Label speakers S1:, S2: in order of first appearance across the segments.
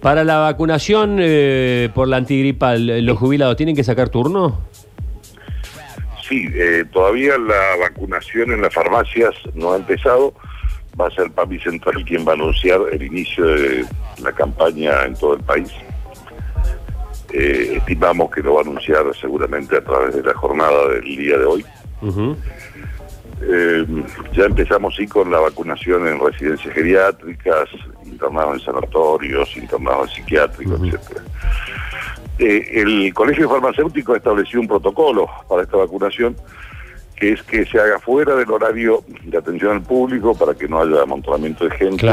S1: Para la vacunación eh, por la antigripal, ¿los jubilados tienen que sacar turno?
S2: Sí, eh, todavía la vacunación en las farmacias no ha empezado. Va a ser PAMI Central quien va a anunciar el inicio de la campaña en todo el país. Eh, estimamos que lo va a anunciar seguramente a través de la jornada del día de hoy. Eh, ya empezamos sí con la vacunación en residencias geriátricas, internados en sanatorios, internados psiquiátricos, etcétera. Eh, el Colegio Farmacéutico estableció un protocolo para esta vacunación, que es que se haga fuera del horario de atención al público para que no haya amontonamiento de gente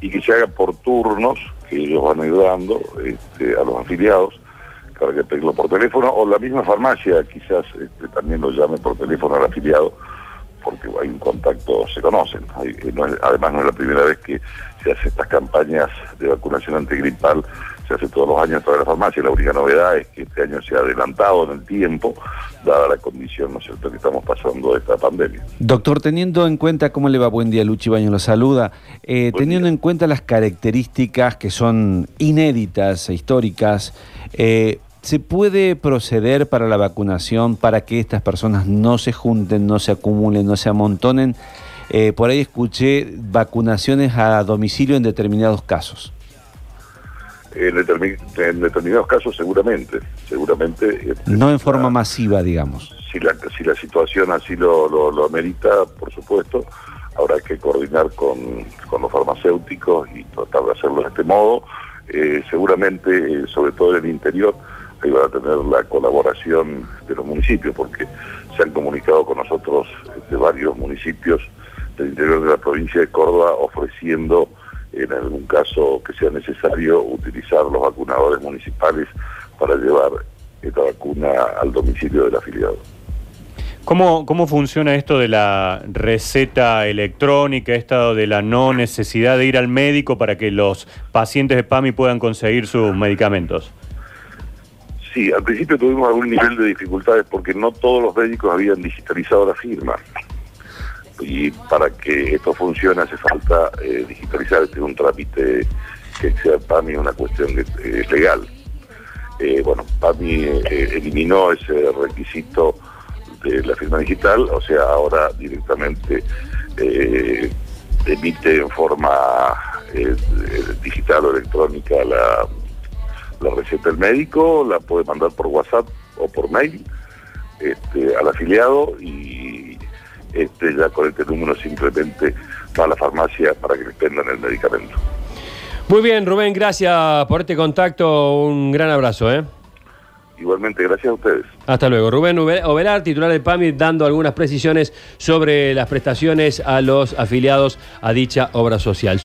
S2: y que se haga por turnos, que ellos van ayudando este, a los afiliados para que pedirlo por teléfono, o la misma farmacia quizás este, también lo llame por teléfono al afiliado porque hay un contacto, se conocen. Eh, además no es la primera vez que se hace estas campañas de vacunación antigripal, se hace todos los años a través de la farmacia. La única novedad es que este año se ha adelantado en el tiempo, dada la condición, ¿no es cierto?, que estamos pasando de esta pandemia.
S3: Doctor, teniendo en cuenta, ¿cómo le va? Buen día, Luchi Baño lo saluda. Eh, teniendo en cuenta las características que son inéditas e históricas, eh, ¿Se puede proceder para la vacunación para que estas personas no se junten, no se acumulen, no se amontonen? Eh, por ahí escuché vacunaciones a domicilio en determinados casos.
S2: En, determinados casos seguramente, seguramente.
S3: Este, no en forma masiva, digamos.
S2: Si la, si la situación así lo, lo, amerita, por supuesto, habrá que coordinar con, los farmacéuticos y tratar de hacerlo de este modo. Eh, seguramente, eh, sobre todo en el interior, ahí van a tener la colaboración de los municipios, porque se han comunicado con nosotros de varios municipios del interior de la provincia de Córdoba ofreciendo, en algún caso que sea necesario, utilizar los vacunadores municipales para llevar esta vacuna al domicilio del afiliado.
S4: ¿Cómo, ¿Cómo funciona esto de la receta electrónica, esto de la no necesidad de ir al médico para que los pacientes de PAMI puedan conseguir sus medicamentos?
S2: Sí, al principio tuvimos algún nivel de dificultades porque no todos los médicos habían digitalizado la firma. Y para que esto funcione hace falta eh, digitalizar, este es un trámite que sea PAMI una cuestión legal. Eh, bueno, PAMI eh, eliminó ese requisito de la firma digital, o sea, ahora directamente emite en forma digital o electrónica la la receta del médico, la puede mandar por WhatsApp o por mail este, al afiliado y este, ya con este número simplemente va a la farmacia para que le expendan el medicamento.
S1: Muy bien, Rubén, gracias por este contacto. Un gran abrazo. ¿eh?
S2: Igualmente, gracias a ustedes.
S1: Hasta luego. Rubén Ovelar, titular de PAMI, dando algunas precisiones sobre las prestaciones a los afiliados a dicha obra social.